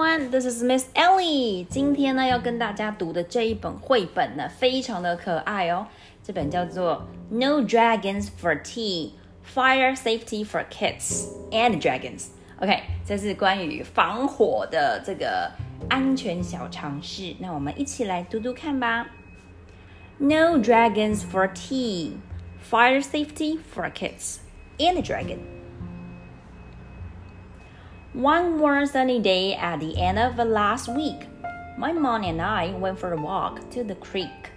everyone, this is Miss Elly. Elly。今天呢，要跟大家读的这一本绘本呢，非常的可爱哦。这本叫做《No Dragons for Tea: Fire Safety for Kids and Dragons》。OK，这是关于防火的这个安全小常识。那我们一起来读读看吧。No dragons for tea. Fire safety for kids and dragons. One warm sunny day at the end of the last week, my mom and I went for a walk to the creek.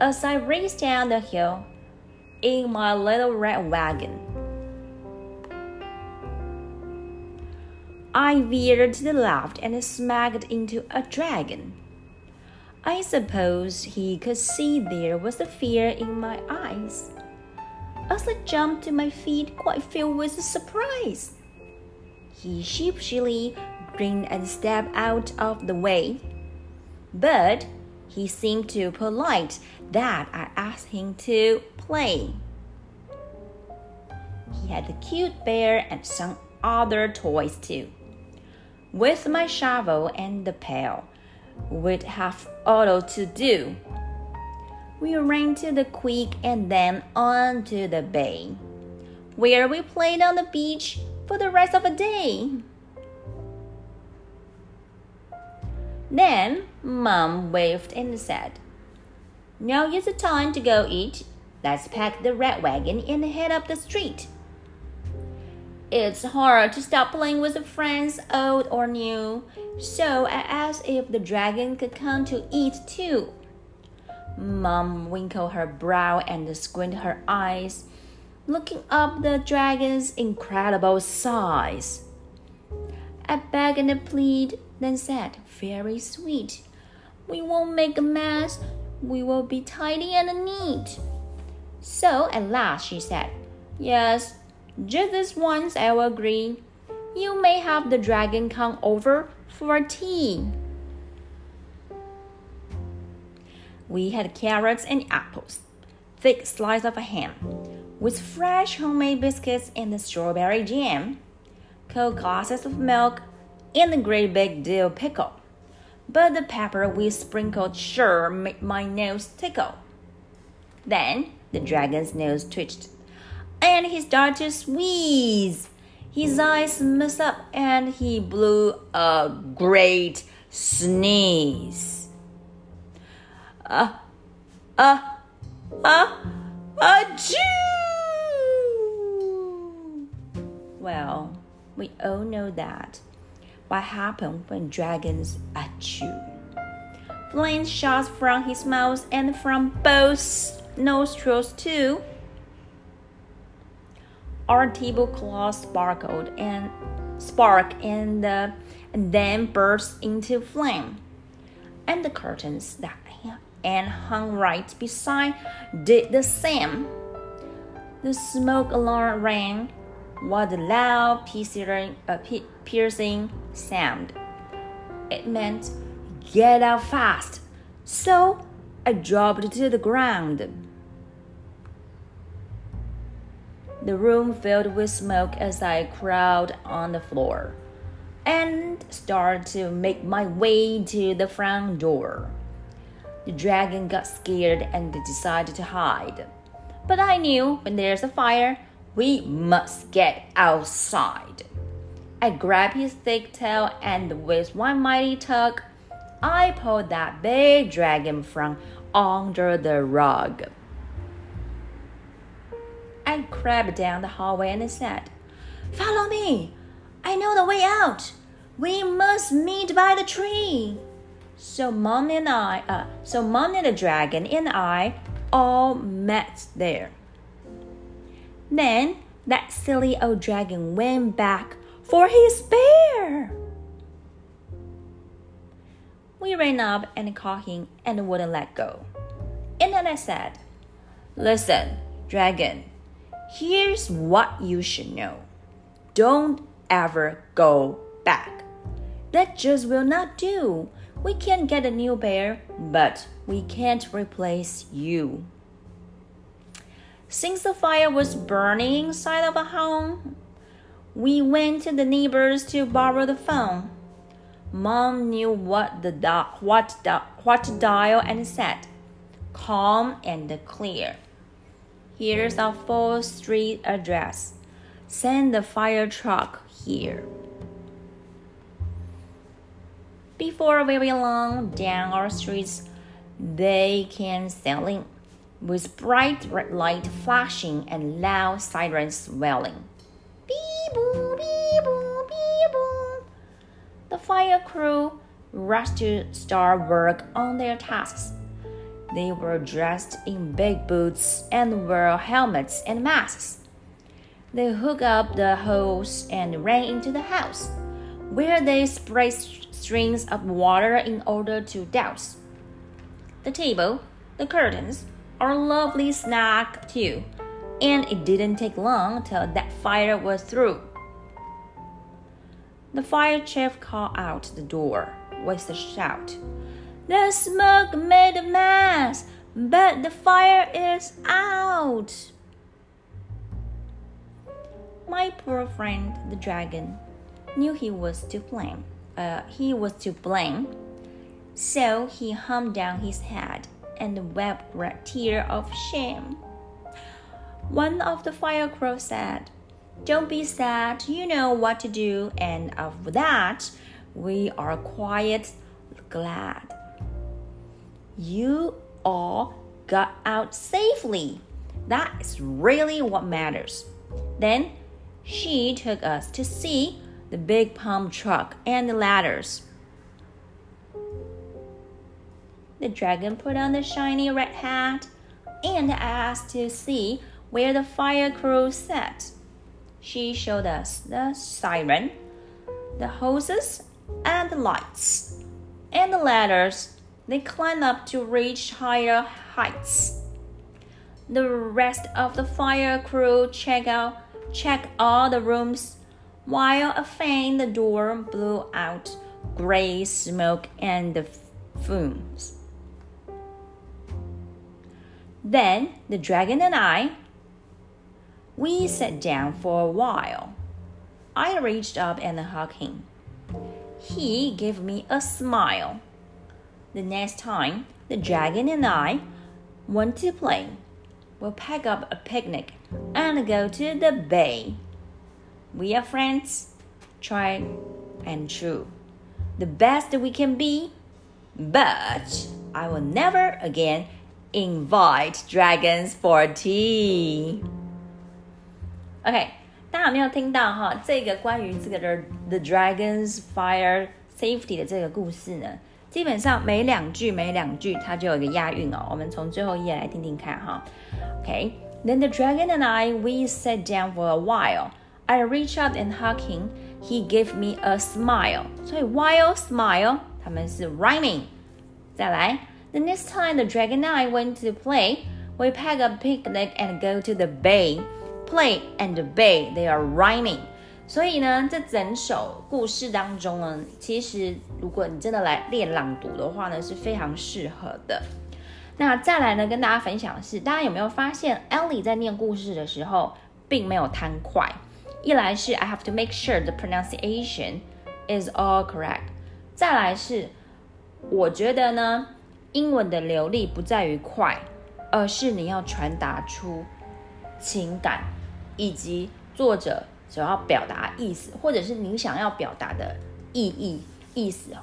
As I raced down the hill in my little red wagon, I veered to the left and smacked into a dragon. I suppose he could see there was a fear in my eyes. As I jumped to my feet, quite filled with surprise, he sheepishly grinned and stepped out of the way. But he seemed too polite that I asked him to play. He had a cute bear and some other toys too. With my shovel and the pail, we'd have auto to do. We ran to the creek and then on to the bay, where we played on the beach for the rest of the day. Then Mom waved and said, Now is the time to go eat. Let's pack the red wagon and head up the street. It's hard to stop playing with friends, old or new, so I asked if the dragon could come to eat too. Mom wrinkled her brow and squinted her eyes, looking up the dragon's incredible size. I begged and pleaded, then said, Very sweet, we won't make a mess, we will be tidy and neat. So at last she said, Yes, just this once I will agree. You may have the dragon come over for tea. We had carrots and apples, thick slice of ham, with fresh homemade biscuits and the strawberry jam, cold glasses of milk, and a great big dill pickle. But the pepper we sprinkled sure made my nose tickle. Then the dragon's nose twitched, and he started to squeeze. His eyes messed up, and he blew a great sneeze. Uh, uh, uh, Well, we all know that. What happened when dragons achoo? Flames shot from his mouth and from both nostrils too. Our table cloth sparkled and spark and, uh, and then burst into flame. And the curtains that and hung right beside did the same. The smoke alarm rang with a loud piercing, uh, piercing sound. It meant get out fast. So I dropped to the ground. The room filled with smoke as I crawled on the floor and started to make my way to the front door. The dragon got scared and decided to hide. But I knew when there's a fire, we must get outside. I grabbed his thick tail and with one mighty tug, I pulled that big dragon from under the rug. I crept down the hallway and said, Follow me. I know the way out. We must meet by the tree. So mom and I, uh, so mom and the dragon and I all met there. Then that silly old dragon went back for his bear. We ran up and caught him and wouldn't let go. And then I said, Listen, dragon, here's what you should know. Don't ever go back. That just will not do. We can get a new bear, but we can't replace you. Since the fire was burning inside of a home, we went to the neighbors to borrow the phone. Mom knew what the what the what to dial and said, "Calm and clear." Here's our full street address. Send the fire truck here. Before very long, down our streets, they can came sailing, with bright red light flashing and loud sirens wailing. Beep beep beep. The fire crew rushed to start work on their tasks. They were dressed in big boots and wore helmets and masks. They hooked up the hose and ran into the house, where they sprayed strings of water in order to douse. The table, the curtains, are lovely snack too, and it didn't take long till that fire was through. The fire chief called out the door with a shout. The smoke made a mess, but the fire is out. My poor friend, the dragon, knew he was to blame. Uh, he was to blame, so he hung down his head and wept a tear of shame. One of the fire crows said, Don't be sad, you know what to do, and of that we are quite glad. You all got out safely. That is really what matters. Then she took us to see the big pump truck and the ladders. The dragon put on the shiny red hat and asked to see where the fire crew sat. She showed us the siren, the hoses, and the lights, and the ladders they climb up to reach higher heights. The rest of the fire crew check out check all the rooms while a fan the door blew out gray smoke and the fumes. Then the dragon and I we sat down for a while. I reached up and hugged him. He gave me a smile. The next time the dragon and I want to play, we'll pack up a picnic and go to the bay. We are friends, tried and true, the best we can be, but I will never again invite dragons for tea. OK，大家有没有听到哈？这个关于这个的 The Dragons Fire Safety 的这个故事呢？基本上每两句每两句它就有一个押韵哦。我们从最后一页来听听看哈。OK，then the dragon and I we sat down for a while. I reached out and hugged him. He gave me a smile. 所以 while smile 它们是 rhyming。再来 ，the next time the dragon and I went to play, we pack a picnic and go to the bay. Play and bay they are rhyming. 所以呢，这整首故事当中呢，其实如果你真的来练朗读的话呢，是非常适合的。那再来呢，跟大家分享的是，大家有没有发现，Ellie 在念故事的时候并没有贪快？一来是 I have to make sure the pronunciation is all correct，再来是我觉得呢，英文的流利不在于快，而是你要传达出情感以及作者。想要表达意思，或者是你想要表达的意义、意思哦，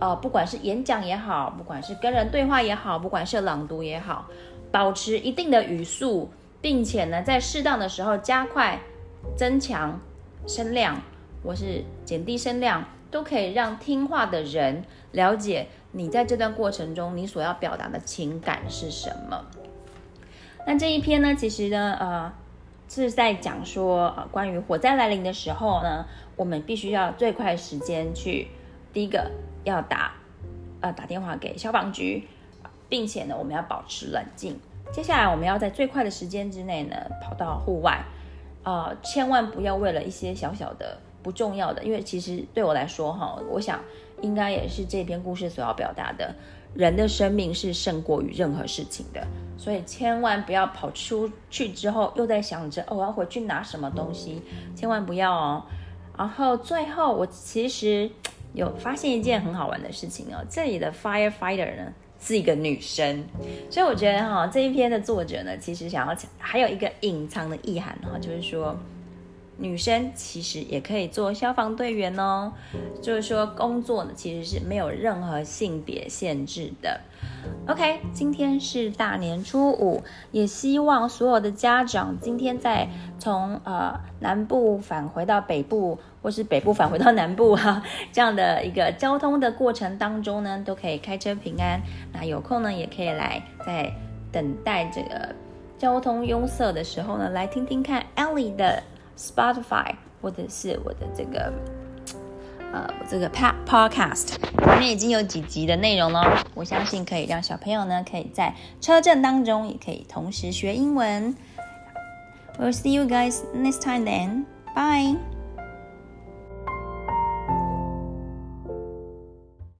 呃，不管是演讲也好，不管是跟人对话也好，不管是朗读也好，保持一定的语速，并且呢，在适当的时候加快、增强声量，或是减低声量，都可以让听话的人了解你在这段过程中你所要表达的情感是什么。那这一篇呢，其实呢，呃。是在讲说，呃，关于火灾来临的时候呢，我们必须要最快时间去，第一个要打，呃，打电话给消防局，并且呢，我们要保持冷静。接下来，我们要在最快的时间之内呢，跑到户外，呃，千万不要为了一些小小的不重要的，因为其实对我来说，哈，我想应该也是这篇故事所要表达的。人的生命是胜过于任何事情的，所以千万不要跑出去之后又在想着哦，我要回去拿什么东西，千万不要哦。然后最后，我其实有发现一件很好玩的事情哦，这里的 firefighter 呢是一个女生，所以我觉得哈这一篇的作者呢，其实想要还有一个隐藏的意涵哈，就是说。女生其实也可以做消防队员哦，就是说工作呢其实是没有任何性别限制的。OK，今天是大年初五，也希望所有的家长今天在从呃南部返回到北部，或是北部返回到南部哈，这样的一个交通的过程当中呢，都可以开车平安。那有空呢，也可以来在等待这个交通拥塞的时候呢，来听听看 Ellie 的。Spotify 或者是我的这个呃我这个 Pod Podcast 里面已经有几集的内容了，我相信可以让小朋友呢可以在车震当中也可以同时学英文。We'll see you guys next time then. Bye.